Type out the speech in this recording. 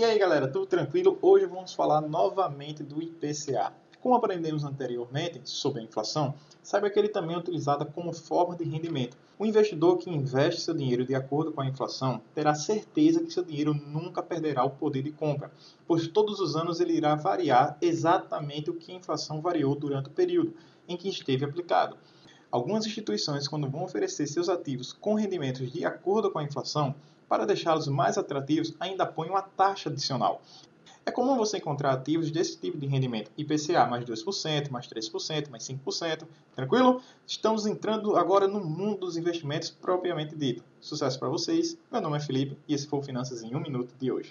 E aí galera, tudo tranquilo? Hoje vamos falar novamente do IPCA. Como aprendemos anteriormente sobre a inflação, saiba que ele também é utilizado como forma de rendimento. O investidor que investe seu dinheiro de acordo com a inflação terá certeza que seu dinheiro nunca perderá o poder de compra, pois todos os anos ele irá variar exatamente o que a inflação variou durante o período em que esteve aplicado. Algumas instituições, quando vão oferecer seus ativos com rendimentos de acordo com a inflação, para deixá-los mais atrativos, ainda põe uma taxa adicional. É comum você encontrar ativos desse tipo de rendimento, IPCA mais 2%, mais 3%, mais 5%, tranquilo? Estamos entrando agora no mundo dos investimentos propriamente dito. Sucesso para vocês, meu nome é Felipe e esse foi o Finanças em 1 Minuto de hoje.